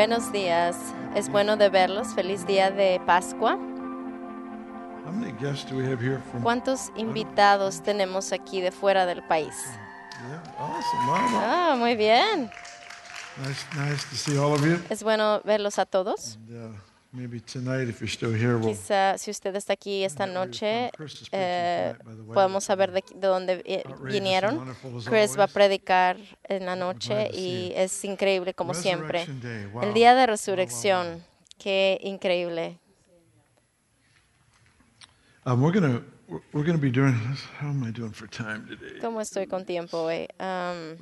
Buenos días. Es bueno de verlos. Feliz día de Pascua. ¿Cuántos invitados tenemos aquí de fuera del país? Wow. Ah, muy bien. Es bueno verlos a todos. And, maybe tonight, if you're still here, we'll. Quizá si usted está aquí esta noche, eh, podemos saber de, de dónde vinieron. Chris va a predicar en la noche y es increíble como siempre. El día de resurrección, qué increíble. Um? ¿Cómo estoy con tiempo hoy? Um,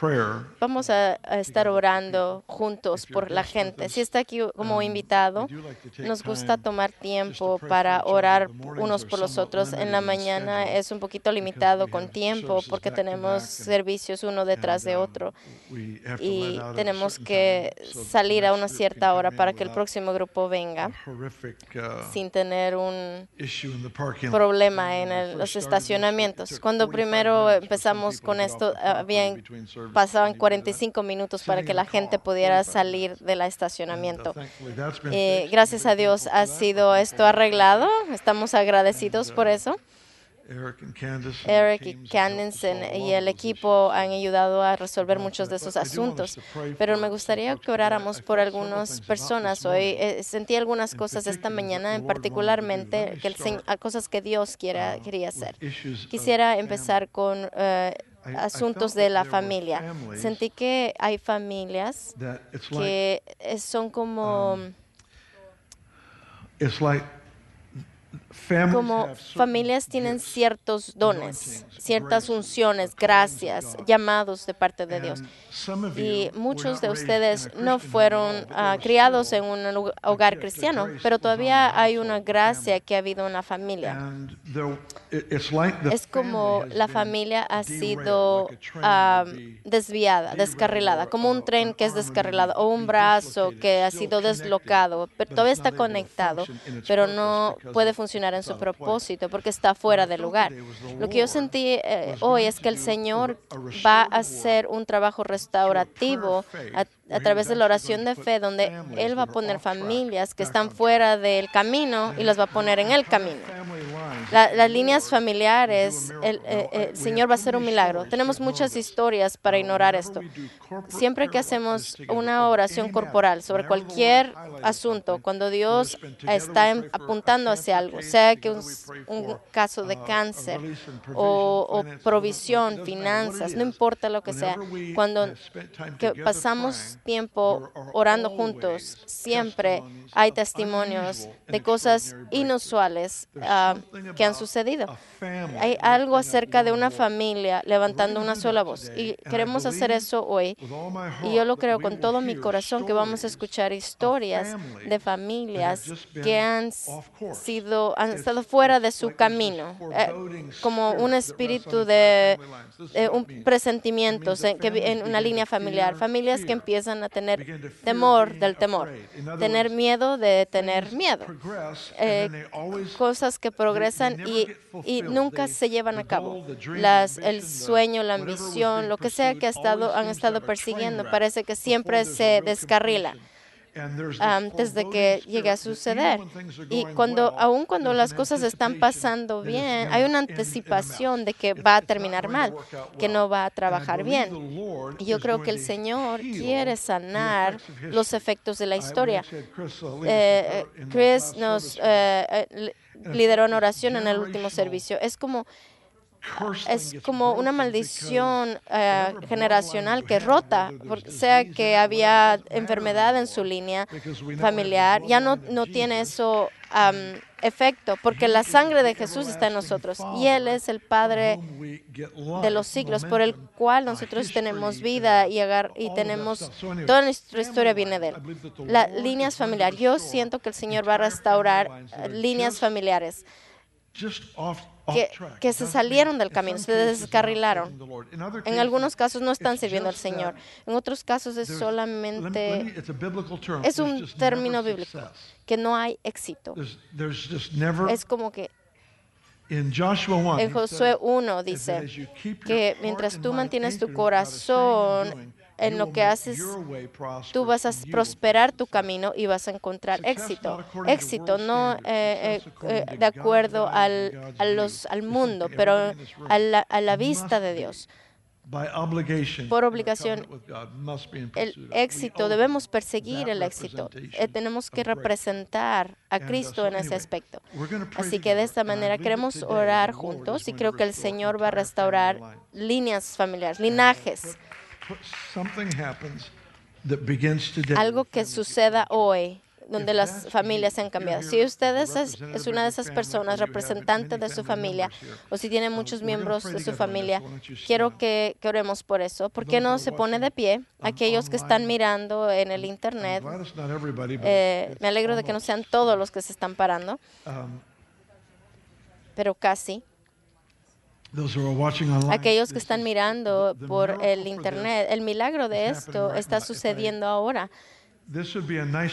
Uh. Vamos a, a estar orando juntos por la gente. Si está aquí como invitado, nos gusta tomar tiempo para orar unos por los otros. En la mañana es un poquito limitado con tiempo porque tenemos servicios uno detrás de otro y tenemos que salir a una cierta hora para que el próximo grupo venga sin tener un problema en el- los estacionamientos. Cuando primero empezamos con esto, habían, pasaban 45 minutos para que la gente pudiera salir del estacionamiento. Eh, gracias a Dios ha sido esto arreglado. Estamos agradecidos por eso. Eric y Candice y el equipo han ayudado a resolver muchos de esos asuntos. Pero me gustaría que oráramos por algunas personas. Hoy eh, sentí algunas cosas esta mañana, en particularmente que el cosas que Dios quiera, quería hacer. Quisiera empezar con eh, asuntos de la familia. Sentí que hay familias que son como, like como familias tienen ciertos dones, ciertas unciones, gracias, llamados de parte de Dios. Y muchos de ustedes no fueron ah, criados en un hogar cristiano, pero todavía hay una gracia que ha habido en la familia. Es como la familia ha sido ah, desviada, descarrilada, como un tren que es descarrilado o un brazo que ha sido deslocado, pero todavía está conectado, pero no puede funcionar en su propósito porque está fuera del lugar. Lo que yo sentí eh, hoy es que el Señor va a hacer un trabajo restaurativo a, a través de la oración de fe, donde Él va a poner familias que están fuera del camino y las va a poner en el camino. La- las líneas familiares, el, eh, eh, el Señor va a hacer un milagro. Tenemos muchas historias para ignorar esto. Siempre que hacemos una oración corporal sobre cualquier asunto, cuando Dios está em- apuntando hacia algo, sea que un, caso de cáncer o, provisión, finanzas, no importa lo que sea, cuando pasamos tiempo orando juntos, siempre hay testimonios de cosas inusuales ah, que han sucedido. Hay algo acerca de una familia levantando una sola voz. Y queremos hacer eso hoy. Y yo lo creo con todo mi corazón que vamos a escuchar historias de familias que han sido han estado fuera de su camino, eh, como un espíritu de eh, un presentimiento se- que en una línea familiar, familias que empiezan a tener temor del temor, tener miedo de tener miedo, eh, cosas que progresan y, y nunca se llevan a cabo. Las, el sueño, la ambición, lo que sea que ha estado, han estado persiguiendo, parece que siempre se descarrila antes de que llegue a suceder. Y cuando, aun cuando las cosas están pasando bien, hay una anticipación de que va a terminar mal, que no va a trabajar bien. Y yo creo que el Señor quiere sanar los efectos de la historia. Eh, eh, Chris nos eh, eh, lideró en oración en el último servicio. Es como es como una maldición eh, generacional que rota, sea que había enfermedad en su línea familiar, ya no, no tiene eso efecto, porque la sangre de Jesús está en nosotros y Él es el Padre de los siglos, por el cual nosotros tenemos vida y, agar- y tenemos, toda nuestra historia viene de Él. Las líneas familiares, yo siento que el Señor va a restaurar eh, líneas familiares que, que se salieron del camino, se descarrilaron. En algunos casos no están sirviendo al Señor. En otros casos es solamente, es un término bíblico, que no hay éxito. Es como que En Joshua 1, en Josué 1 dice que mientras tú mantienes tu corazón en lo que haces, tú vas a prosperar tu camino y vas a encontrar éxito. Éxito no eh, eh, de acuerdo al, a los, al mundo, pero a la, a la vista de Dios por obligación, el éxito, debemos perseguir el éxito. Eh, tenemos que representar a Cristo en ese aspecto. Así que de esta manera queremos orar juntos y creo que el Señor va a restaurar líneas familiares, linajes. Algo que suceda hoy donde las familias se han cambiado. Si usted es, una de esas personas, representante de su familia, o si tiene muchos miembros de su familia, quiero que, oremos por eso. ¿Por qué no se pone de pie? Aquellos que están mirando en el Internet, eh, me alegro de que no sean todos los que se están parando, pero casi. Aquellos que están mirando por el Internet, el milagro de esto está sucediendo ahora.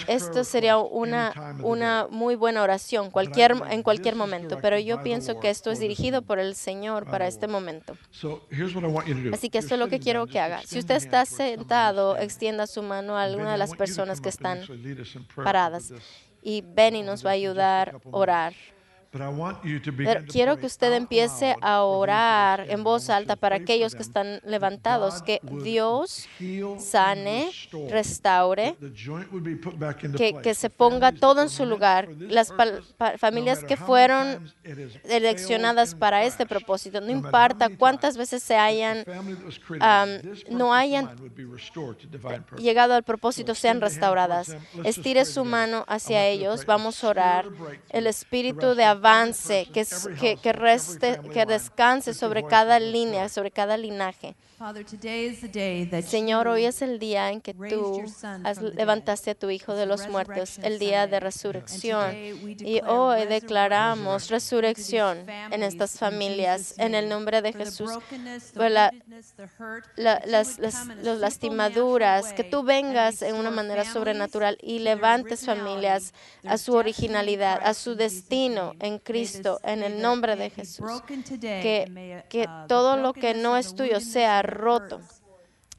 Esto sería una, una muy buena oración cualquier, en cualquier momento, pero yo pienso que esto es dirigido por el Señor para este momento. Así que esto es lo que quiero que haga. Si usted está sentado, extienda su mano a alguna de las personas que están paradas y Benny nos va a ayudar a orar. Pero quiero que usted empiece a orar en voz alta para aquellos que están levantados, que Dios sane, restaure, que, se ponga todo en su lugar. Las familias que fueron seleccionadas para este propósito, no importa cuántas veces se hayan, no hayan llegado al propósito, sean restauradas. Estire su mano hacia ellos, vamos a orar. El espíritu de avance, que, que, que, reste, que descanse sobre cada línea, sobre cada linaje. Señor, hoy es el día en que tú levantaste a tu Hijo de los muertos, el día de resurrección. Y hoy declaramos resurrección en estas familias, en el nombre de Jesús. las, lastimaduras, que tú vengas en una manera sobrenatural y levantes familias a su originalidad, a su destino en Cristo, en el nombre de Jesús. Que, que uh, todo lo que no es tuyo sea roto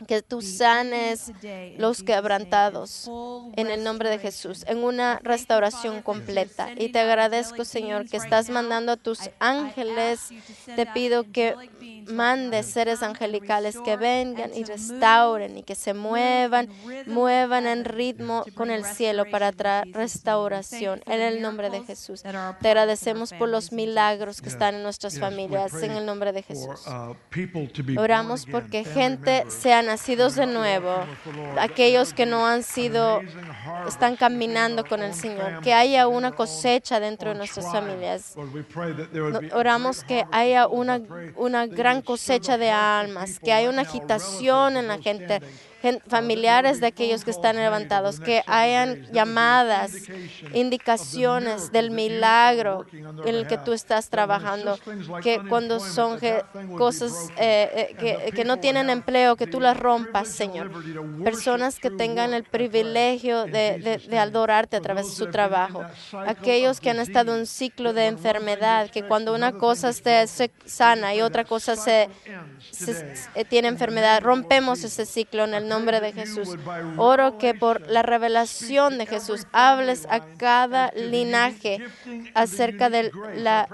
que tú sanes los quebrantados en el nombre de Jesús, en una restauración completa. Y te agradezco, Señor, que estás mandando a tus ángeles. Te pido que mandes seres angelicales que vengan y restauren y que se muevan, muevan en ritmo con el cielo para traer restauración en el nombre de Jesús. Te agradecemos por los milagros que están en nuestras familias en el nombre de Jesús. Oramos porque gente sea nacidos de nuevo, aquellos que no han sido, están caminando con el Señor, que haya una cosecha dentro de nuestras familias. Oramos que haya una, una gran cosecha de almas, que haya una agitación en la gente familiares de aquellos que están levantados, que hayan llamadas, indicaciones del milagro en el que tú estás trabajando, que cuando son cosas eh, eh, que, no tienen empleo, que tú las rompas, Señor. Personas que tengan el privilegio de, adorarte a través de su trabajo. Aquellos que han estado en un ciclo de enfermedad, que cuando una cosa se sana y otra cosa se, se tiene enfermedad, rompemos ese ciclo en el nombre de Jesús. Oro que por la revelación de Jesús hables a cada linaje acerca del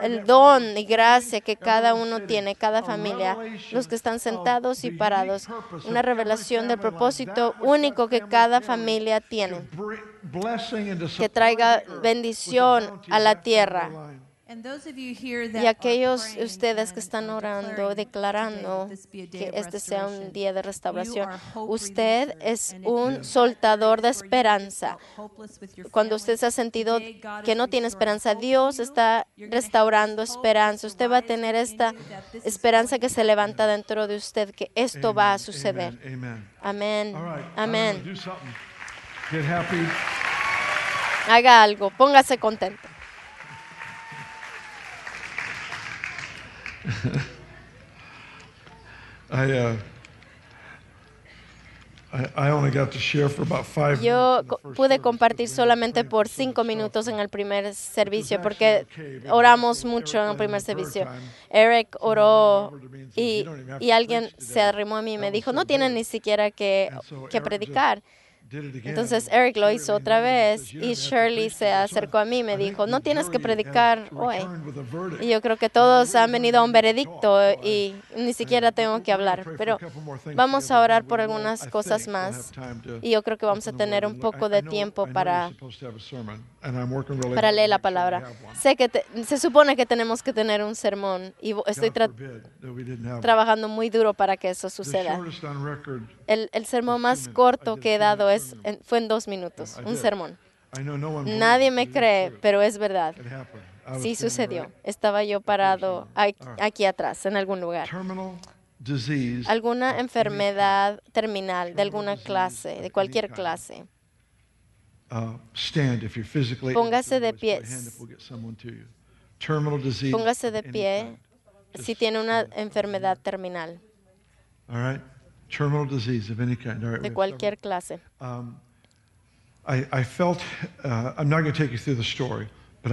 el don y gracia que cada uno tiene, cada familia, los que están sentados y parados. Una revelación del propósito único que cada familia tiene, que traiga bendición a la tierra y aquellos ustedes que están orando, declarando que este sea un día de restauración, usted es un soltador de esperanza. Cuando usted se ha sentido que no tiene esperanza, Dios está restaurando esperanza. Usted va a tener esta esperanza que se levanta dentro de usted, que esto va a suceder. Amén. Amén. Haga algo, póngase contento. I, uh, I, I only got to share for about five Yo pude compartir solamente por cinco minutos en el primer servicio porque oramos mucho en el primer servicio. Eric oró y, "You don't even have y to alguien se today." arrimó a mí y me dijo, no tienen ni siquiera que, predicar. Entonces Eric lo hizo otra vez says, "You y Shirley se today." So I- acercó a mí y me dijo, no tienes que predicar hoy. Y yo creo que todos han venido a un veredicto y ni siquiera tengo que hablar, pero vamos a orar por algunas cosas más. y yo creo que vamos a tener un poco de tiempo para, para leer la palabra. Sé que te- se supone que tenemos que tener un sermón y estoy tra- trabajando muy duro para que eso suceda. El, el sermón más corto que he dado es, en- fue en dos minutos, un sermón. Nadie me cree, pero es verdad. Sí sucedió. Estaba yo parado aquí atrás, en algún lugar. Alguna enfermedad terminal de alguna clase, de cualquier clase. Póngase de pies. Póngase de pie si tiene una enfermedad terminal All right? Terminal disease of any kind. All right, de cualquier clase. Um, I, I felt, uh, I'm not going to take you through the story,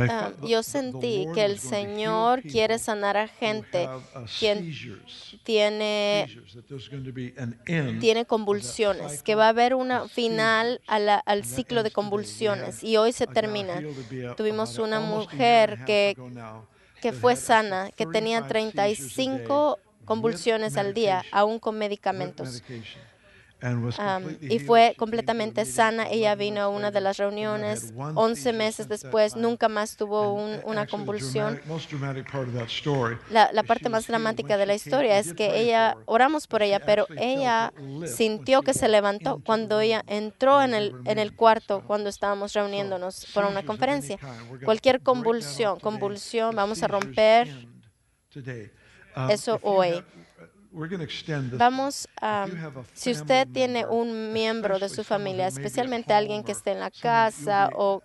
Ah, yo sentí que el Señor quiere sanar a gente quien tiene tiene convulsiones, que va a haber un of final seizures. a la- al ciclo de convulsiones y hoy se termina. Tuvimos una mujer que, que fue sana, que tenía 35 seizures a day 35 with convulsiones al día, aún con medicamentos. Um, y fue completamente sana. Ella 11 vino a una de las reuniones. one 11 seizure meses después, nunca más tuvo un- una convulsión. La, la parte más dramática de la historia es que ella, oramos por ella, pero ella sintió que se levantó cuando ella entró en el, en el cuarto cuando estábamos reuniéndonos para una conferencia. Cualquier convulsión, convulsión, vamos a romper. Um, eso hoy. Vamos a, If you have a si usted tiene un miembro de su familia, especialmente alguien que esté en la casa o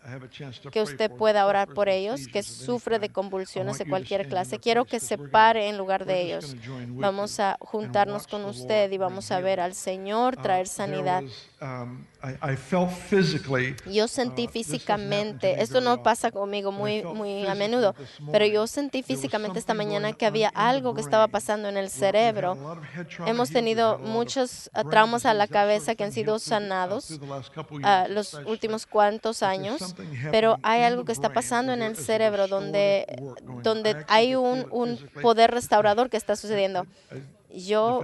que pray usted pueda orar por ellos, que sufre de convulsiones de cualquier clase, quiero que se pare en lugar de ellos. Vamos a juntarnos con usted y vamos a ver al Señor Uh, traer sanidad. um, I- I felt physically, Yo uh, sentí físicamente, me esto no pasa conmigo muy, felt muy a physically menudo, pero yo sentí físicamente esta mañana que había algo que estaba pasando en el cerebro. Hemos tenido muchos traumas a la cabeza que han sido sanados ah, los últimos cuantos años, pero hay algo que está pasando en el cerebro donde, donde hay un, un poder restaurador que está sucediendo. Yo,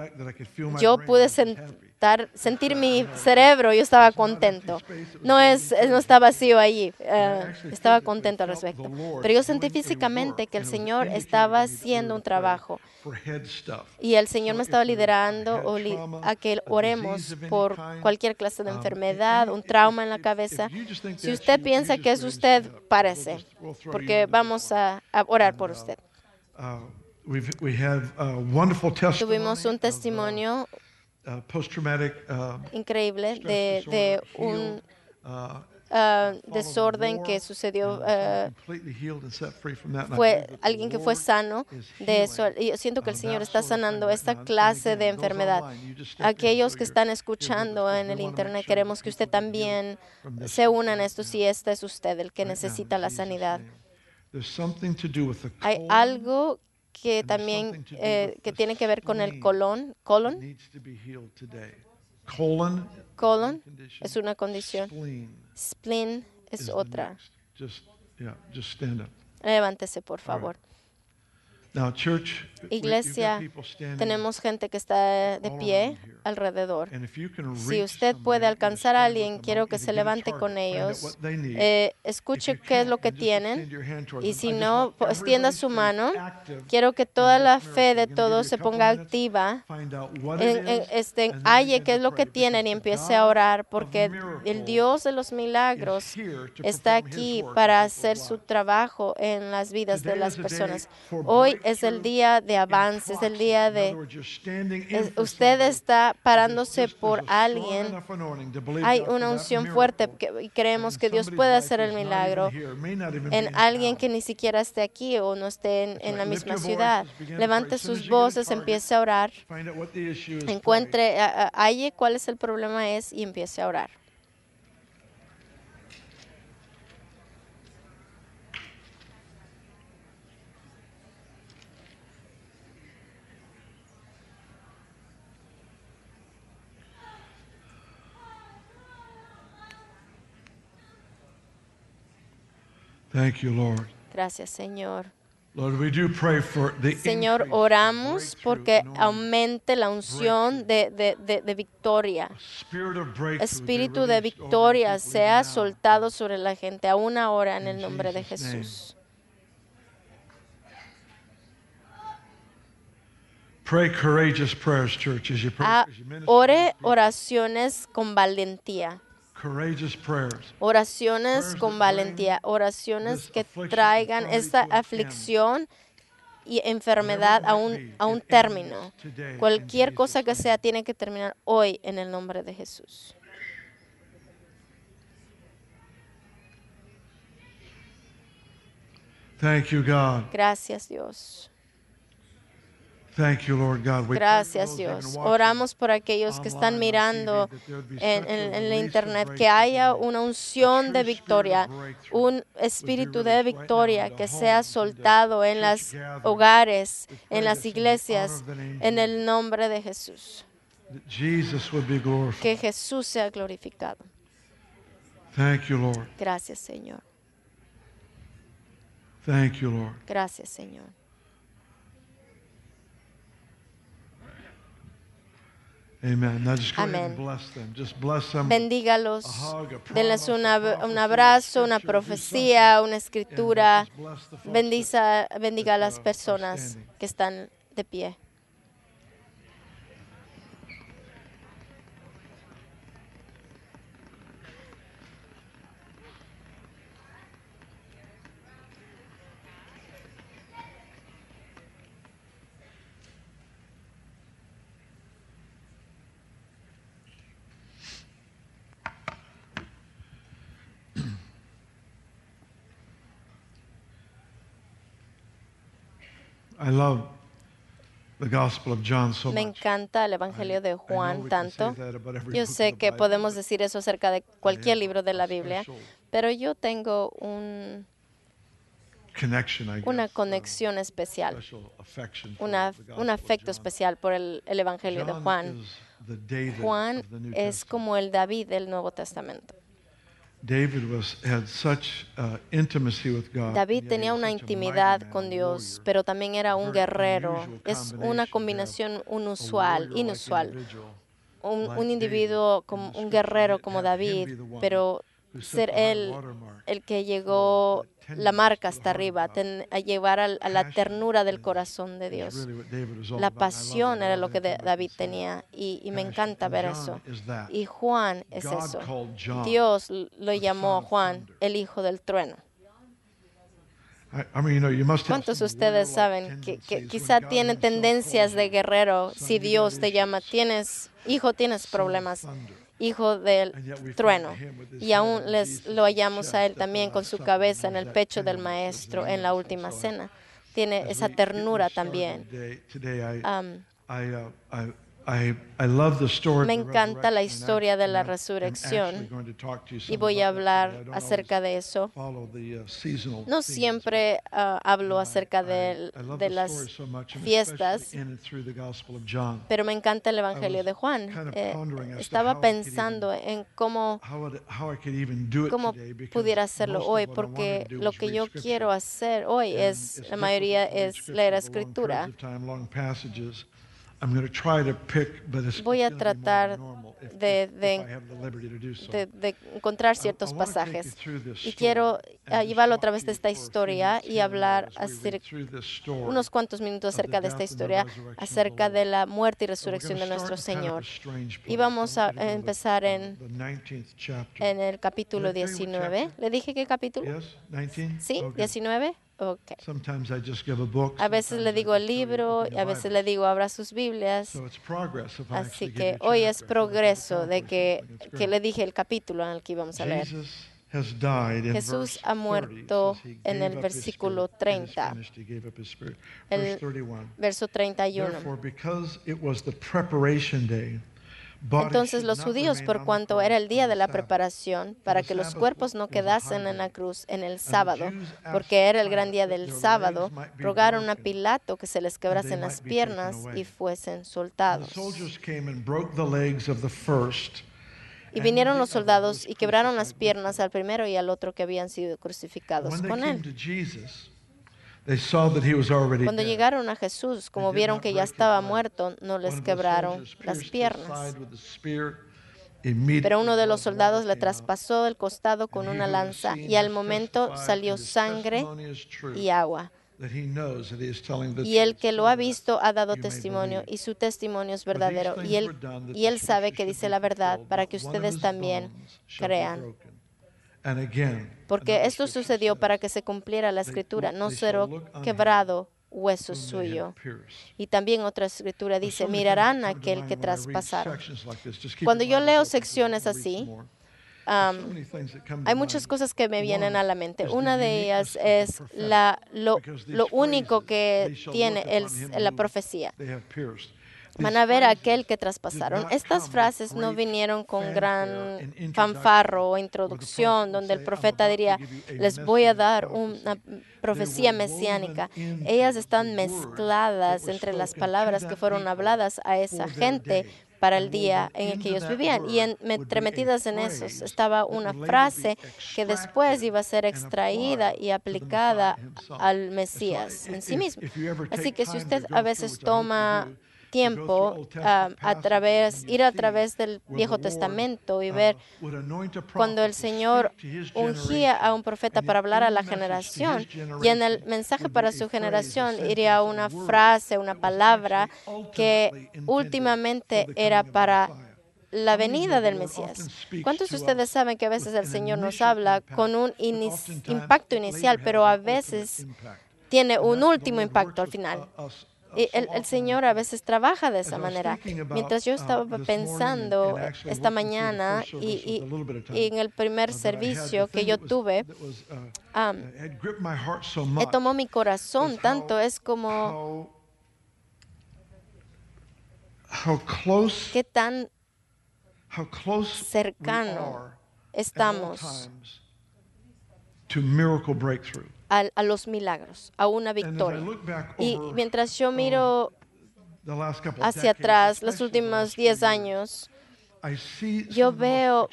yo pude I sentir mi cerebro, yo estaba contento. No, es, no está vacío allí, eh, estaba contento al respecto. Pero yo sentí físicamente que el Señor estaba haciendo un trabajo For head stuff. y el Señor me estaba liderando a que oremos por cualquier clase de enfermedad, un trauma en la cabeza. Si usted piensa que es usted, párese, porque vamos a, a orar por uh, usted. Uh, Tuvimos un uh, testimonio uh, uh, increíble stress de, de disorder, un uh, the desorden que sucedió. and completely healed and set free from that. And I fue alguien que fue sano de eso. yo siento que el uh, Señor está sanando esta clase de enfermedad. Aquellos que están escuchando en el internet, queremos que usted también se una en esto si este es usted el que necesita la sanidad. Hay algo que también eh, que tiene que ver con el colon. Colon. Colon, es una condición. spleen es otra. Levántese, por favor. Now, church, Iglesia, Tenemos gente que está de pie alrededor. Si usted puede alcanzar a alguien, quiero que se levante con ellos. Eh, escuche qué es lo que tienen. Y si no, extienda su mano. Quiero que toda la fe de todos se ponga activa. En, en- este, halle qué es lo que tienen y empiece a orar porque el Dios de los milagros está aquí para hacer su trabajo en las vidas de las personas. Hoy es el día de avance, es el día de... es- usted está parándose por alguien. Hay una unción fuerte y creemos que Dios puede hacer el milagro en alguien que ni siquiera esté aquí o no esté en, en la misma ciudad. Levante sus voces, empiece a orar, encuentre, halle cuál es el problema es y empiece a orar. Thank you, Lord. Gracias, Señor. Lord, we do pray for the Señor, oramos porque aumente la unción de, de- de- de victoria. Espíritu de victoria sea soltado sobre la gente aún ahora en In el nombre de. Jesús. Pray courageous prayers, church, as you pray. Ah, as you ore oraciones con valentía. Courageous prayers. Oraciones con valentía, oraciones que traigan esta aflicción y enfermedad a un, a un término. Cualquier cosa que sea tiene que terminar hoy en el nombre de Jesús. Thank you, God. Gracias Dios. Thank you, Lord God. We pray for Gracias Dios. Oramos por aquellos que están mirando en, la internet, que haya una unción de victoria, un espíritu de victoria que sea soltado en los hogares, en las iglesias, en el nombre de Jesús. Que Jesús sea glorificado. Thank you, Lord. Gracias Señor. Thank you, Lord. Gracias Señor. Amén. Bendígalos. Denles una- un abrazo, una profecía, una escritura. Bendiza, bendiga a las personas que están de pie. I love the Gospel of John so Me encanta el Evangelio de Juan tanto. Yo sé que podemos decir eso acerca de cualquier libro de la Biblia, pero yo tengo un- connection, I una conexión especial, special affection for una- the un afecto especial por el, el Evangelio de Juan. Juan es como el David del Nuevo Testamento. David was, had such uh, intimacy with God. David and yet he tenía una intimidad con Dios, pero también era un guerrero. Es una combinación inusual, inusual. Un, un individuo in como un guerrero como David, pero ser él el que llegó la marca hasta arriba, ten- a llevar al- a, la ternura del corazón de Dios. La pasión era lo que David tenía y, y me encanta ver eso. Y Juan es eso. Dios lo llamó Juan, el hijo del trueno. ¿Cuántos de ustedes saben que, quizá when God tiene himself tendencias de guerrero si Dios te llama? Tienes, hijo, tienes problemas. Hijo del trueno. Y aún les lo hallamos a él también con su cabeza en el pecho del maestro en la última cena. Tiene esa ternura también. Uh, Me the encanta la historia de la resurrección, actually going to talk to you y voy a hablar acerca de eso. uh, No siempre ah, hablo acerca de, de las fiestas, especially in and through the Gospel of John. pero me encanta el Evangelio de Juan. Eh, estaba pensando en cómo cómo pudiera hacerlo hoy, what I wanted porque to do lo que yo quiero hacer hoy es, la mayoría es leer escritura. Voy a tratar de, de, de, encontrar ciertos pasajes. Y quiero ah, llevarlo a través de esta historia y hablar acerca, unos cuantos minutos acerca de esta historia, acerca de la muerte y resurrección de nuestro Señor. Y vamos a empezar en, en el capítulo 19. ¿Le dije qué capítulo? ¿Sí? ¿19? Okay. A veces le digo el libro, y a veces le digo abra sus Biblias. Así que hoy es progreso de que, que le dije el capítulo en el que íbamos a leer. Jesús ha muerto en el versículo 30, el verso 31. Entonces los judíos, por cuanto era el día de la preparación, para que los cuerpos no quedasen en la cruz en el sábado, porque era el gran día del sábado, rogaron a Pilato que se les quebrasen las piernas y fuesen soltados. Y vinieron los soldados y quebraron las piernas al primero y al otro que habían sido crucificados con él. Cuando llegaron a Jesús, como vieron que ya estaba muerto, no les quebraron las piernas. Pero uno de los soldados le traspasó el costado con una lanza y al momento salió sangre y agua. Y el que lo ha visto ha dado testimonio y su testimonio es verdadero. Y él, y él sabe que dice la verdad para que ustedes también crean. Porque esto sucedió para que se cumpliera la escritura, no será quebrado hueso suyo. Y también otra escritura dice, mirarán a aquel que traspasaron. Cuando yo leo secciones así, um, hay muchas cosas que me vienen a la mente. Una de ellas es la, lo, único que tiene el, la profecía. Van a ver a aquel que traspasaron. Estas frases no vinieron con gran fanfarro o introducción, donde el profeta diría, les voy a dar una profecía mesiánica. Ellas están mezcladas entre las palabras que fueron habladas a esa gente para el día en el que ellos vivían. Y entremetidas en esos estaba una frase que después iba a ser extraída y aplicada al Mesías en sí mismo. Así que si usted a veces toma tiempo um, a, través, ir a través del Viejo Testamento y ver cuando el Señor ungía a un profeta para hablar a la generación y en el mensaje para su generación iría una frase, una palabra que últimamente era para la venida del Mesías. ¿Cuántos de ustedes saben que a veces el Señor nos habla con un impacto inicial, pero a veces tiene un último impacto al final? Y el, el, Señor a veces trabaja de esa manera. Mientras yo estaba pensando esta mañana y, y, y en el primer servicio que yo tuve, um, tomó mi corazón tanto, es como qué tan cercano estamos a, a los milagros, a una victoria. Y mientras yo miro hacia atrás, los últimos 10 años, yo veo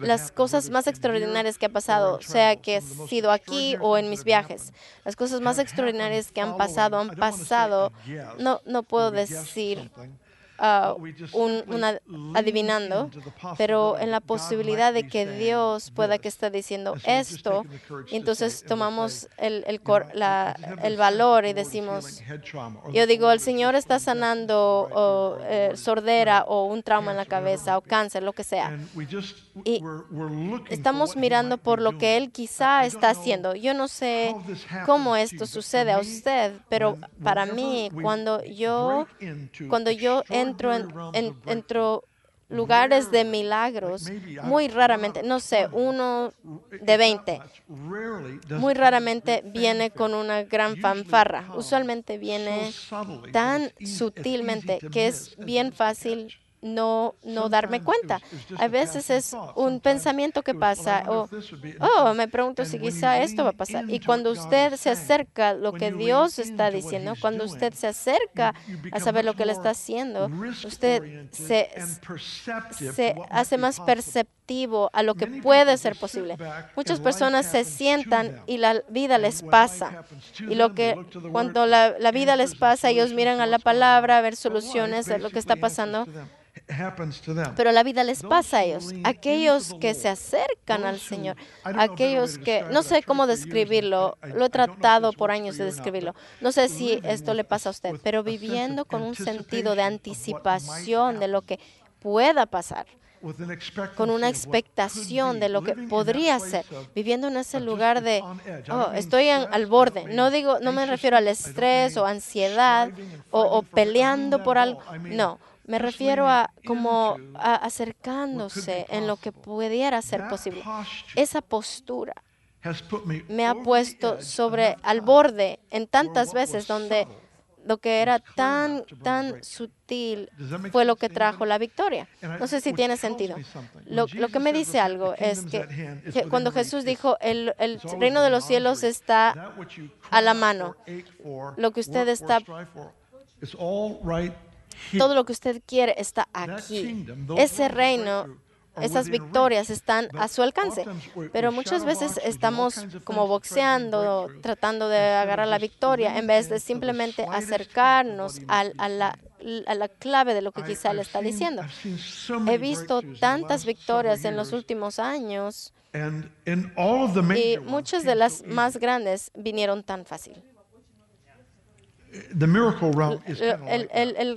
las cosas más extraordinarias que ha pasado, sea que he sido aquí o en mis viajes. Las cosas más extraordinarias que han pasado han pasado. No, no puedo decir uh, un, adivinando, pero en la posibilidad de que Dios pueda que está diciendo esto, entonces tomamos el, el, cor, la, el valor y decimos, yo digo, el Señor está sanando o, eh, sordera o un trauma en la cabeza o cáncer, lo que sea y estamos mirando por lo que Él quizá está haciendo. Yo no sé cómo esto sucede a usted, pero para mí, cuando yo, cuando yo entro en, en entro lugares de milagros, muy raramente, no sé, uno de 20, muy raramente viene con una gran fanfarra. Usualmente viene tan sutilmente que es bien fácil no, no darme cuenta. A veces es un pensamiento que pasa o, oh, me pregunto si quizá esto va a pasar. Y cuando usted se acerca a lo que Dios está diciendo, cuando usted se acerca a saber lo que le está haciendo, usted se, se hace más perceptible a lo que puede ser posible. Muchas personas se sientan y la vida les pasa. Y lo que cuando la, la vida les pasa, ellos miran a la palabra, a ver soluciones a lo que está pasando. Pero la vida les pasa a ellos, aquellos que se acercan al Señor, aquellos que, no sé cómo describirlo, lo he tratado por años de describirlo, no sé si esto le pasa a usted, pero viviendo con un sentido de anticipación de lo que pueda pasar con una expectación de lo que podría ser, viviendo en ese lugar de, oh, estoy al borde. No digo, no me refiero al estrés o ansiedad o, peleando por algo. No, me refiero a como acercándose en lo que pudiera ser posible. Esa postura me ha puesto sobre al borde en tantas veces donde lo que era tan, tan sutil fue lo que trajo la victoria. No sé si tiene sentido. Lo, que me dice algo es que, cuando Jesús dijo, el, el, reino de los cielos está a la mano, lo que usted está, todo lo que usted quiere está aquí. Ese reino esas victorias están a su alcance. Pero muchas veces estamos como boxeando, tratando de agarrar la victoria, en vez de simplemente acercarnos a, la, a la clave de lo que quizá le está diciendo. He visto tantas victorias en los últimos años y muchas de las más grandes vinieron tan fácil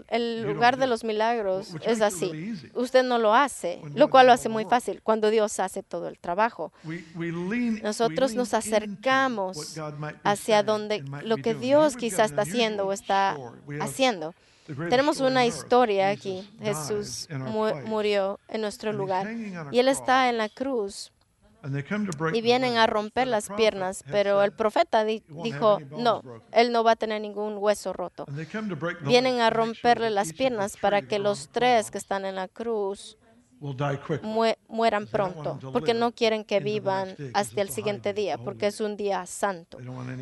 el, lugar de los milagros es así. Usted no lo hace, lo cual lo hace muy fácil cuando Dios hace todo el trabajo. Nosotros nos acercamos hacia donde lo que Dios quizás está haciendo o está haciendo. Tenemos una historia aquí. Jesús murió en nuestro lugar. y Él está en la cruz y vienen a romper las piernas, pero el profeta dijo, no, él no va a tener ningún hueso roto. Vienen a romperle las piernas para que los tres que están en la cruz mueran pronto, porque no quieren que vivan hasta el siguiente día, porque es un día santo.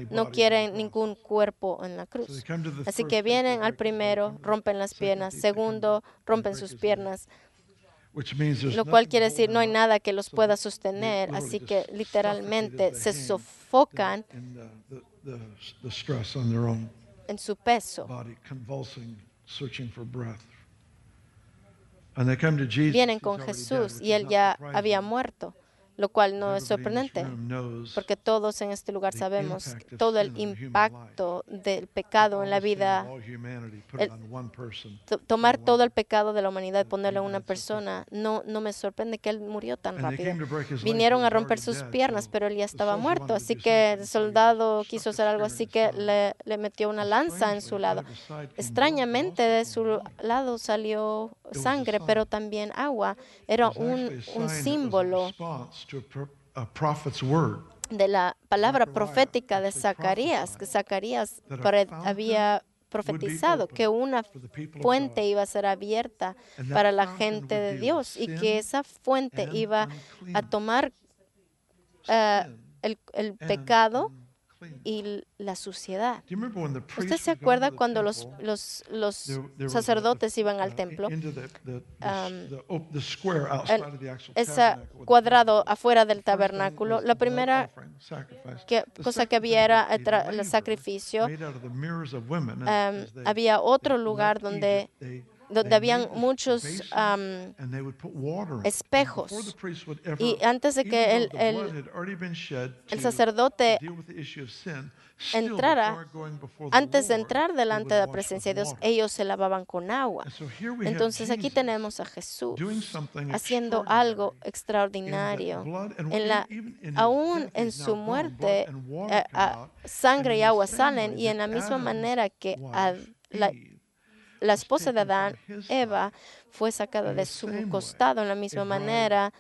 No quieren ningún cuerpo en la cruz. Así que vienen al primero, rompen las piernas, segundo, rompen sus piernas, lo cual quiere decir no hay nada que los pueda sostener, así que literalmente se sofocan en su peso. Vienen con Jesús y él ya había muerto lo cual no es sorprendente, porque todos en este lugar sabemos todo el impacto del pecado en la vida. tomar todo el pecado de la humanidad y ponerlo en una persona, no, no me sorprende que él murió tan rápido. Vinieron a romper sus piernas, pero él ya estaba muerto, así que el soldado quiso hacer algo así que le, le metió una lanza en su lado. Extrañamente de su lado salió sangre, pero también agua. Era un, un símbolo de la palabra profética de Zacarías, que Zacarías había profetizado que una fuente iba a ser abierta para la gente de Dios y que esa fuente iba a tomar eh, el, el pecado y la suciedad. ¿Usted se acuerda cuando los, los, los sacerdotes iban al templo? ese cuadrado afuera del tabernáculo, la primera cosa que había era el sacrificio. había otro lugar donde donde habían muchos espejos. Y antes de que el, el, sacerdote entrara, antes de entrar delante de la presencia de Dios, ellos se lavaban con agua. Entonces aquí tenemos a Jesús haciendo algo extraordinario. En la, aún en su muerte, eh, sangre y agua salen y en la misma manera que la, la esposa de Adán, Eva, fue sacada de su costado en la misma manera.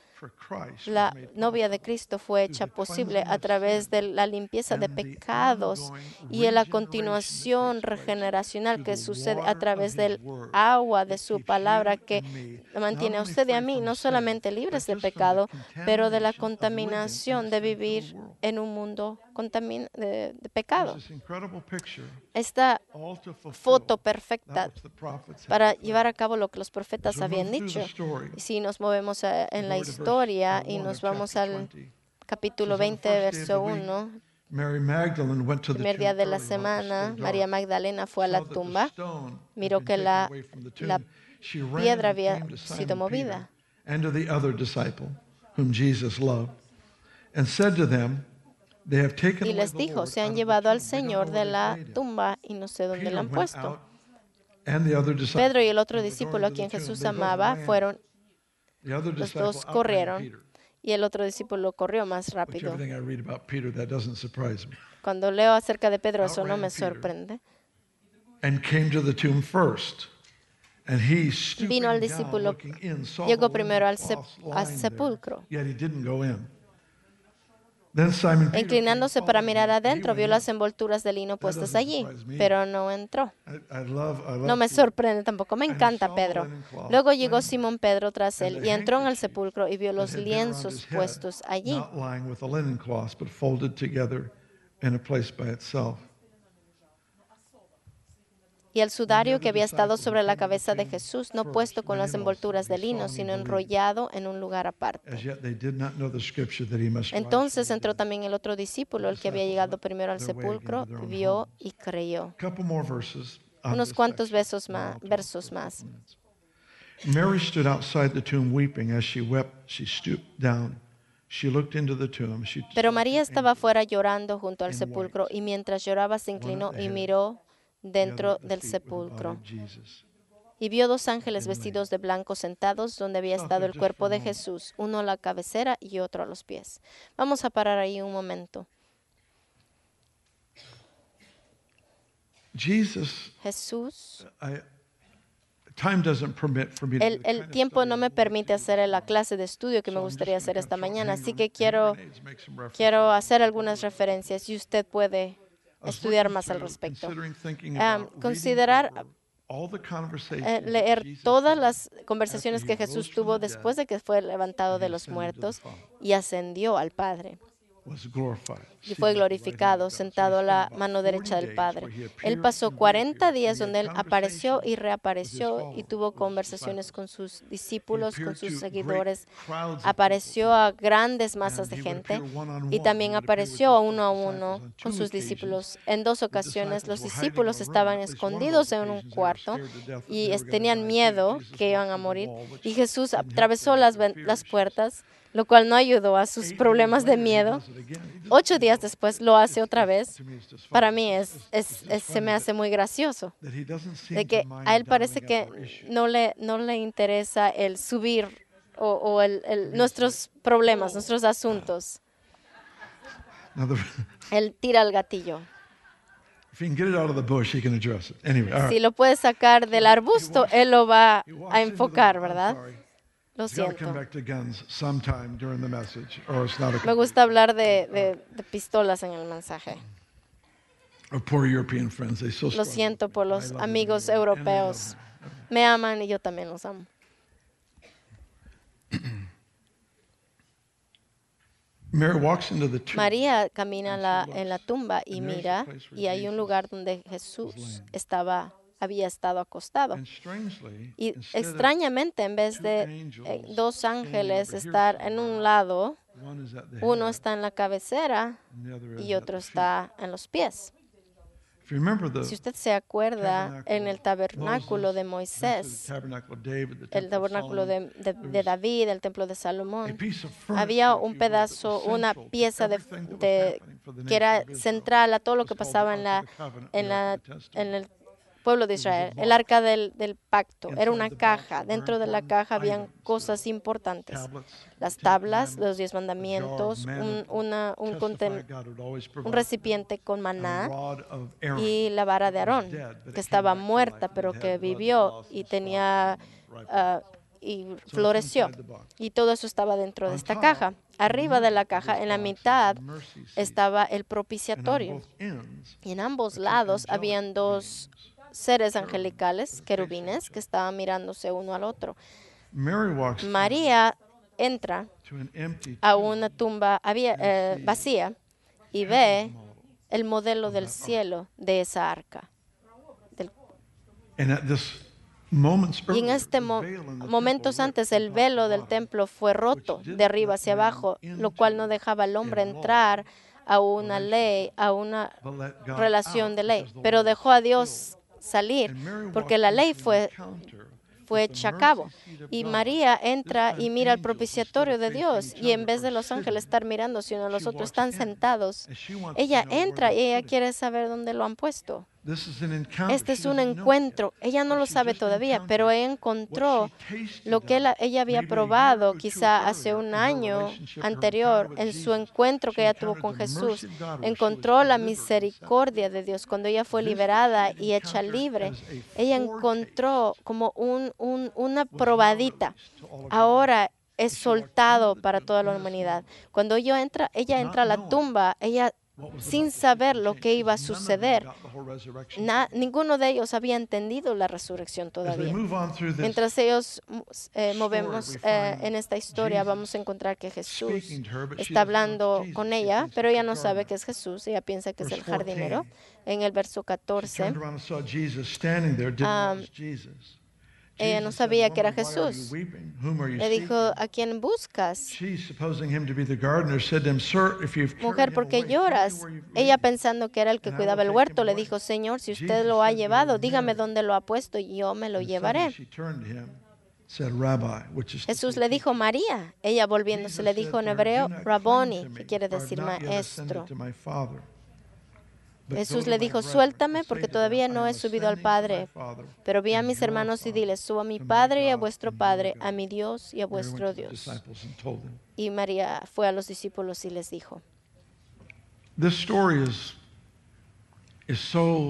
La novia de Cristo fue hecha posible a través de la limpieza de pecados y la continuación regeneracional que sucede a través del agua de su palabra que mantiene a usted y a mí no solamente libres de pecado, pero de la contaminación de vivir en un mundo de, de pecado. Esta foto perfecta para llevar a cabo lo que los profetas habían dicho. Si nos movemos eh, en la historia, y nos vamos al capítulo 20, verso 1. Primer día de la semana, María Magdalena fue a la tumba, miró que la, la piedra había sido movida. Y les dijo, se han llevado al Señor de la tumba y no sé dónde lo han puesto. Pedro y el otro discípulo a quien Jesús amaba fueron The other Los dos corrieron y el otro discípulo corrió más rápido. Cuando leo acerca de Pedro, eso no me sorprende. And came to the tomb first. And he, stooping Vino al discípulo, llegó primero al, sep- al sepulcro. Inclinándose para following mirar adentro, vio las envolturas de lino puestas allí, pero no entró. No me sorprende tampoco, me encanta Pedro. Luego llegó Simón Pedro tras él y entró en el sepulcro y vio los lienzos puestos allí. Y el sudario que había estado sobre la cabeza de Jesús, no puesto con las envolturas de lino, sino enrollado en un lugar aparte. Entonces entró también el otro discípulo, el que había llegado primero al sepulcro, vio y creyó. Unos cuantos versos más, versos. Mary stood outside the tomb weeping. As she wept, she stooped down. She looked into the tomb. She Pero María estaba fuera llorando junto al sepulcro y mientras lloraba se inclinó y miró dentro del sepulcro. Y vio dos ángeles vestidos de blanco sentados donde había estado el cuerpo de. Jesús, uno a la cabecera y otro a los pies. Vamos a parar ahí un momento. Jesus, Jesús, I, time doesn't permit for me to el, el tiempo no me permite hacer la clase de estudio que me gustaría hacer esta mañana, así que quiero, quiero hacer algunas referencias y usted puede estudiar más al respecto. considerar, Eh, leer todas las conversaciones que Jesús tuvo después de que fue levantado de los muertos y ascendió al Padre. Y fue glorificado, sentado a la mano 40 derecha del Padre. Él pasó and 40 reappeared, días donde él apareció y reapareció y tuvo conversaciones con sus discípulos, con sus seguidores. Apareció a grandes masas de gente y también apareció uno a uno on con sus discípulos. En dos ocasiones los discípulos estaban escondidos en un cuarto y tenían miedo que iban a morir y Jesús atravesó las, las puertas, lo cual no ayudó a sus problemas de miedo. Ocho días después lo hace otra vez. Para mí es, se me hace muy gracioso de que a él parece que no le, no le interesa el subir o, o el- el- nuestros problemas, nuestros asuntos. Él tira el gatillo. if he can get it out of the bush, he can address it. Anyway, all right. Si lo puede sacar del arbusto, él lo va a enfocar, ¿verdad? Lo siento. Me gusta hablar de, de- de pistolas en el mensaje. Lo siento por los amigos europeos. me. Aman y yo también los amo. María camina la- en la tumba y mira y hay un lugar donde Jesús estaba, había estado acostado. Y extrañamente, en vez de eh, dos ángeles estar en un lado, uno está en la cabecera y otro está en los pies. If you remember the Si usted se acuerda, tabernacle en el of tabernáculo de Moisés, el tabernáculo de, de- David, el templo de Salomón, había un pedazo, una pieza de, que era central a todo lo que pasaba en, la, en, la, en el pueblo de Israel, el arca del, del pacto. Era una caja. Dentro de la caja habían cosas importantes. Las tablas, los diez mandamientos, un, una- un, recipiente con maná y la vara de Aarón, que estaba muerta, pero que vivió y tenía ah, y floreció. Y todo eso estaba dentro de esta caja. Arriba de la caja, en la mitad, estaba el propiciatorio. Y en ambos lados habían dos. Seres angelicales, querubines, que estaban mirándose uno al otro. María entra a una tumba había- eh, vacía y ve el modelo del cielo de esa arca. Del- y en este mo- momentos antes el velo del templo fue roto de arriba hacia abajo, lo cual no dejaba al hombre entrar a una ley, a una relación de ley, pero dejó a Dios. Salir porque la ley fue fue hecha a cabo. Y. María entra y mira angels, propiciatorio de Dios y en vez de los ángeles estar mirándose uno a los otros, están sentados. Ella entra y ella quiere saber dónde lo han puesto. Este es un encuentro. Ella no lo sabe todavía, pero ella encontró lo que ella había probado quizá hace un año anterior en su encuentro que ella tuvo con Jesús. Encontró la misericordia de Dios cuando ella fue liberada y hecha libre. Ella encontró como un, una probadita. Ahora es soltado para toda la humanidad. Cuando ella entra, ella entra a la tumba, ella sin saber lo que iba a suceder. ninguno de ellos había entendido la resurrección todavía. Mientras ellos eh, movemos eh, en esta historia, vamos a encontrar que Jesús está hablando con ella, pero ella no sabe que es Jesús, ella piensa que es el jardinero. En el verso 14, ella no sabía que era Jesús. Le dijo, ¿a quién buscas? Mujer, ¿por qué lloras? Ella pensando que era el que cuidaba el huerto, le dijo, Señor, si usted lo ha llevado, dígame dónde lo ha puesto y yo me lo llevaré. Jesús le dijo María. Ella volviéndose le dijo en hebreo, Rabboni, que quiere decir maestro. Jesús le dijo, suéltame porque todavía no he subido al Padre. Pero vi a mis hermanos y diles, subo a mi Padre y a vuestro Padre, a mi Dios y a vuestro Dios. Y María fue a los discípulos y les dijo,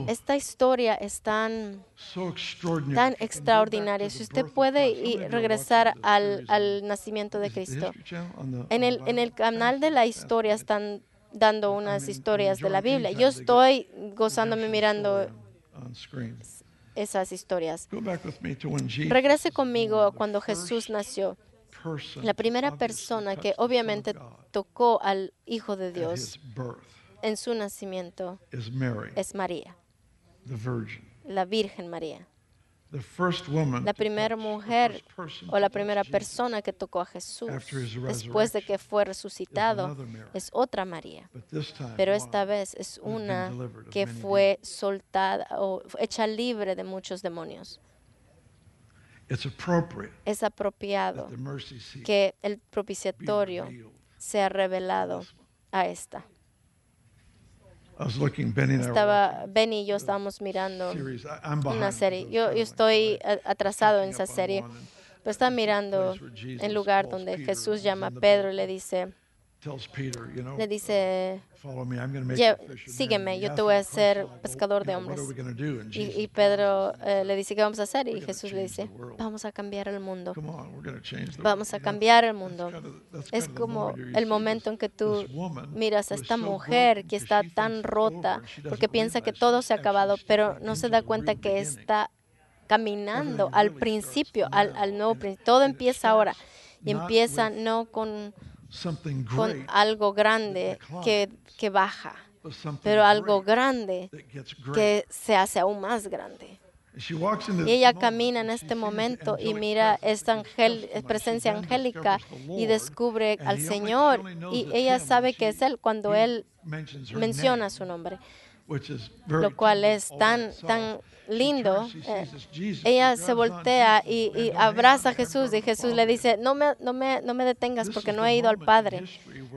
esta historia es tan, tan extraordinaria. Si usted puede regresar al, al nacimiento de Cristo, en el, en el canal de la historia están dando unas historias de la Biblia. Yo estoy gozándome mirando esas historias. Regrese conmigo cuando Jesús nació. La primera persona que obviamente tocó al Hijo de Dios en su nacimiento es María, la Virgen María. La primera mujer o la primera persona que tocó a Jesús después de que fue resucitado es otra María. Pero esta vez es una que fue soltada o hecha libre de muchos demonios. Es apropiado que el propiciatorio sea revelado a esta. Estaba, Benny y yo estábamos mirando una serie. Yo, yo estoy atrasado en esa serie. Pero estaba mirando el lugar donde Jesús llama a Pedro y le dice, le dice, sígueme, yo te voy a hacer pescador de hombres. Y, Pedro eh, le dice, ¿qué vamos a hacer? Y Jesús le dice, vamos a cambiar el mundo. Vamos a cambiar el mundo. Es como el momento en que tú miras a esta mujer que está tan rota porque piensa que todo se ha acabado, pero no se da cuenta que está caminando al principio, al, al nuevo principio. Todo empieza ahora y empieza no con con algo grande que, que baja, pero algo grande que se hace aún más grande. Y ella camina en este momento y mira esta presencia angélica y descubre al Señor. Y ella sabe que es Él cuando Él menciona su nombre, lo cual es tan, tan lindo, eh, ella se voltea y, abraza a Jesús y Jesús le dice, no me, no, me, no me detengas porque no he ido al Padre.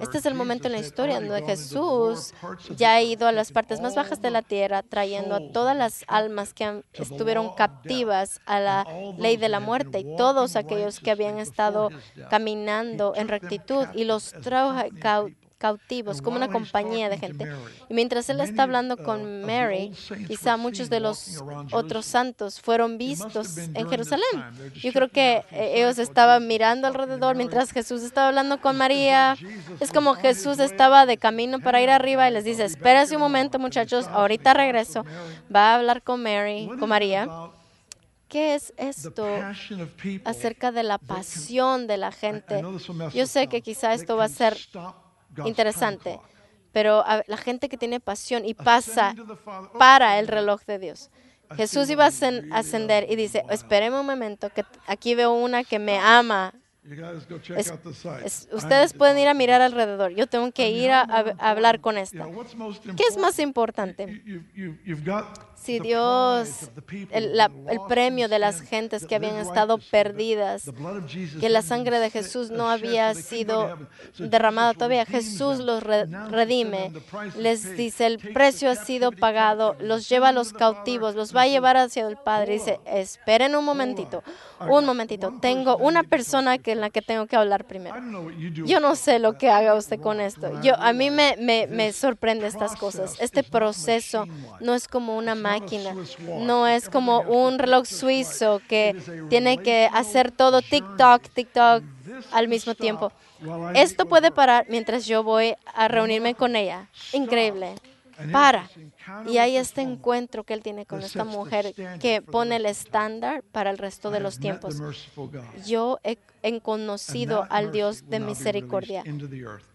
Este es el momento en la historia donde Jesús ya ha ido a las partes más bajas de la tierra, trayendo a todas las almas que estuvieron captivas a la ley de la muerte y todos aquellos que habían estado caminando en rectitud y los trajo cautivos, como una compañía de gente. Y mientras él está hablando con Mary, quizá muchos de los otros santos fueron vistos en Jerusalén. Yo creo que ellos estaban mirando alrededor mientras Jesús estaba hablando con María. Es como Jesús estaba de camino para ir arriba y les dice, espérense un momento muchachos, ahorita regreso. Va a hablar con Mary, con María. ¿Qué es esto acerca de la pasión de la gente? Yo sé que quizá esto va a ser interesante. Pero la gente que tiene pasión y pasa para el reloj de Dios. Jesús iba a ascender y dice, espéreme un momento, que aquí veo una que me ama Es- es- ustedes pueden ir a mirar alrededor. Yo tengo que ir a, a- a hablar con esta. ¿Qué es más important? importante? Si Dios, el, la- el premio de las gentes que habían estado perdidas, que la sangre de Jesús no había sido derramada todavía. Jesús los redime, unto them, "The price is les dice, el precio ha sido pagado, los lleva a los cautivos, los va a llevar hacia el Padre. "Hold Dice, esperen un momentito, un momentito. Tengo una persona to que en la que tengo que hablar primero. Yo no sé lo que haga usted con esto. Yo, a mí me, me, me sorprende estas cosas. Este proceso no es como una máquina, no es como un reloj suizo que tiene que hacer todo journey. TikTok, TikTok And this al mismo tiempo. Esto puede parar mientras yo voy a reunirme con ella. Increíble. Para. Y hay este encuentro que él tiene con esta mujer que pone el estándar para el resto de los tiempos. Yo he, he conocido al Dios de misericordia.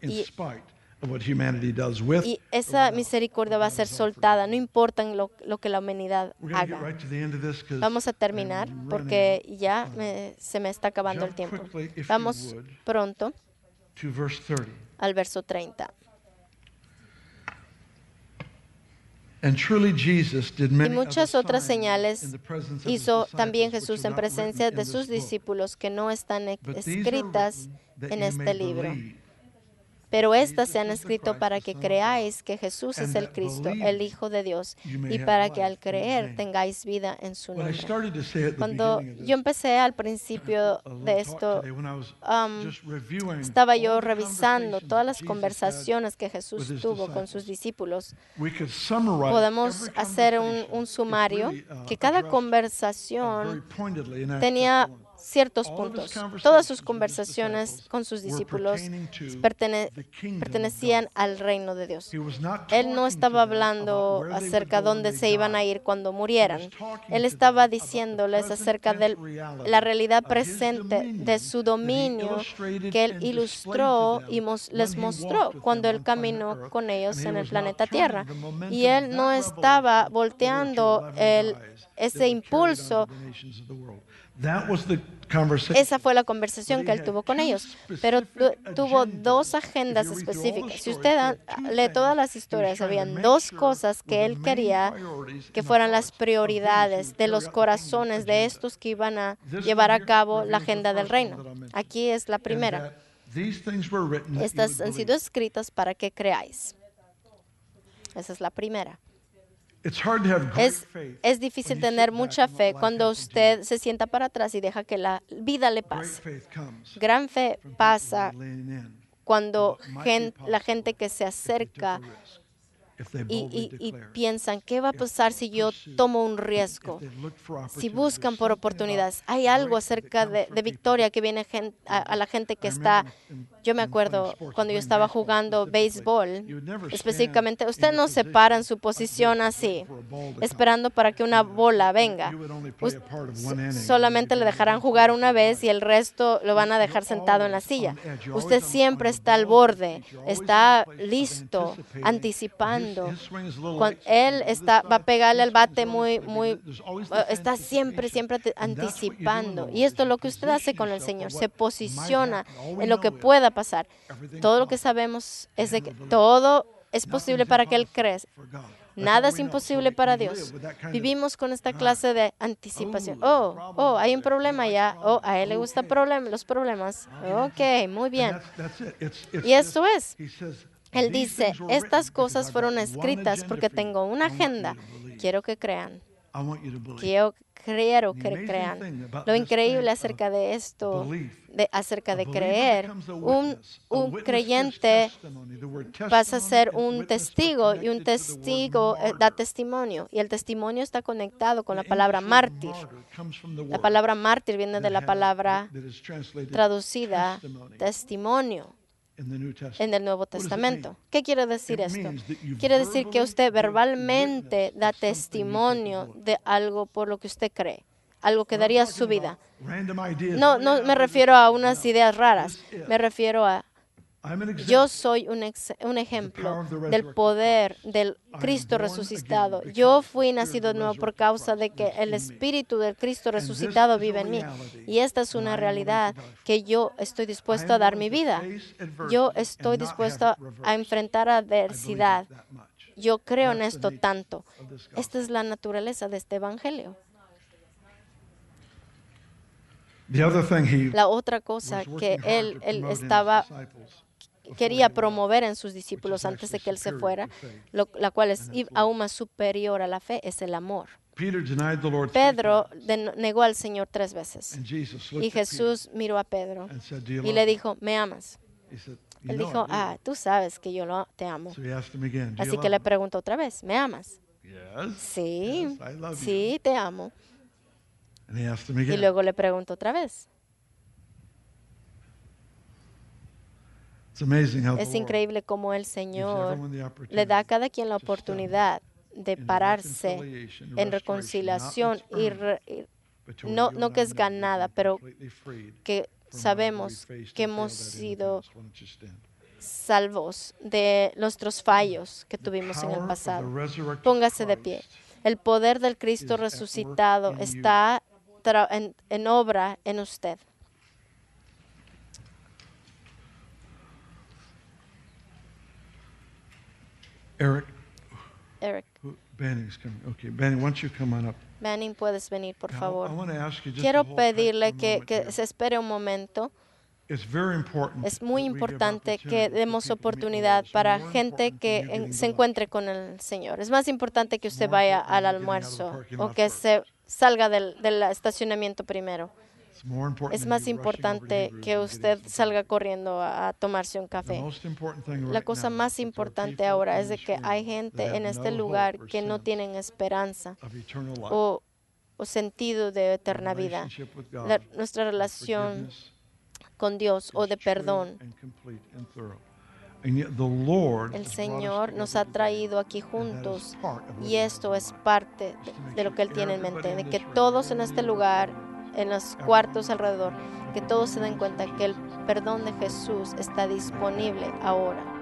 Y- Y esa misericordia va a ser soltada, no importa lo, lo que la humanidad haga. Vamos a terminar porque ya me- se me está acabando el tiempo. Vamos pronto to verse 30. al verso 30. And truly Jesus did Y many muchas other otras señales in the presence of his hizo también Jesús are en not written presencia in de this sus book. discípulos que no están e- escritas en este libro. Pero estas Jesus se han escrito para que creáis que Jesús es el Cristo, el Hijo de Dios, y para que al creer tengáis vida en su nombre. Cuando yo empecé al principio de esto, um, estaba yo revisando todas las conversaciones que Jesús tuvo con sus discípulos. Podemos hacer un, un sumario uh, que cada conversación tenía. Ciertos puntos. Todas sus conversaciones con sus discípulos pertene- pertenecían al reino de Dios. Él no estaba hablando acerca de dónde se iban a ir cuando murieran. Él estaba diciéndoles acerca de la realidad presente de su dominio que Él ilustró y les mostró cuando Él caminó con ellos en el planeta Tierra. Y Él no estaba volteando over to 11 el, guys that ese impulso Esa fue la conversación que él tuvo con ellos, pero tu- tuvo dos agendas específicas. Si usted lee todas las historias, habían dos cosas que él quería que fueran las prioridades de los corazones de estos que iban a llevar a cabo la agenda del reino. Aquí es la primera. Estas han sido escritas para que creáis. Esa es la primera. Es, es difícil tener mucha fe cuando usted se sienta para atrás y deja que la vida le pase. Gran fe pasa cuando gen- la gente que se acerca y, y- y piensan, ¿qué va a pasar si yo tomo un riesgo? Si buscan por oportunidades, hay algo acerca de, de victoria que viene a, a la gente que está... Yo me acuerdo cuando yo estaba jugando béisbol, específicamente, usted no se para en su posición así, esperando para que una bola venga. Solamente le dejarán jugar una vez y el resto lo van a dejar sentado en la silla. Usted siempre está al borde, está listo, anticipando. Cuando él está, va a pegarle al bate muy, muy, está siempre, siempre anticipando. Y esto es lo que usted hace con el Señor, se posiciona en lo que pueda pasar. Todo lo que sabemos es de que todo es posible para que Él cree. Nada es imposible para Dios. Vivimos con esta clase de anticipación. Oh, oh, hay un problema ya. Oh, a él le gustan problem los problemas. Ok, muy bien. Y eso es. Él dice, estas cosas fueron escritas porque tengo una agenda. Quiero que crean. Quiero, quiero que crean. Lo increíble acerca de esto, de, acerca de creer, un, un creyente pasa a ser un testigo y un testigo eh, da testimonio. Y el testimonio está conectado con la palabra mártir. La palabra mártir viene de la palabra traducida testimonio en el Nuevo Testamento. ¿Qué quiere decir esto? Quiere decir que usted verbalmente da testimonio de algo por lo que usted cree, algo que daría su vida. No, no me refiero a unas ideas raras, me refiero a Yo soy un, un ejemplo del poder del Cristo resucitado. Yo fui nacido de nuevo por causa de que el Espíritu del Cristo resucitado vive en mí. Y esta es una realidad que yo estoy dispuesto a dar mi vida. Yo estoy dispuesto a enfrentar adversidad. Yo creo en esto tanto. Esta es la naturaleza de este Evangelio. La otra cosa que él, él estaba quería promover en sus discípulos antes de que él se fuera, la cual es aún más superior a la fe, es el amor. Pedro negó al Señor tres veces. Y Jesús miró a Pedro y le dijo, ¿me amas? Él dijo, ah, tú sabes que yo te amo. Así que le preguntó otra vez, ¿me amas? Sí, sí, te amo. Y luego le preguntó otra vez. Es increíble cómo el Señor le da a cada quien la oportunidad de pararse en reconciliación y, no, no que es ganada, pero que sabemos que hemos sido salvos de nuestros fallos que tuvimos en el pasado. Póngase de pie. El poder del Cristo resucitado está en obra en usted. Eric. Eric. Banning's coming. Okay, Banning, why don't you come on up? Puedes venir, por favor. Quiero pedirle que, que se espere un momento. Es muy importante que demos oportunidad para gente que se encuentre con el Señor. Es más importante que usted vaya al almuerzo o que se salga del, del estacionamiento primero. Es más importante que usted salga corriendo a, tomarse un café. La cosa más importante ahora es de que hay gente en este lugar que no tienen esperanza o, sentido de eterna vida. nuestra relación con Dios o de perdón. El Señor nos ha traído aquí juntos y esto es parte de lo que Él tiene en mente, de que todos en este lugar en los cuartos alrededor, que todos se den cuenta que el perdón de Jesús está disponible ahora.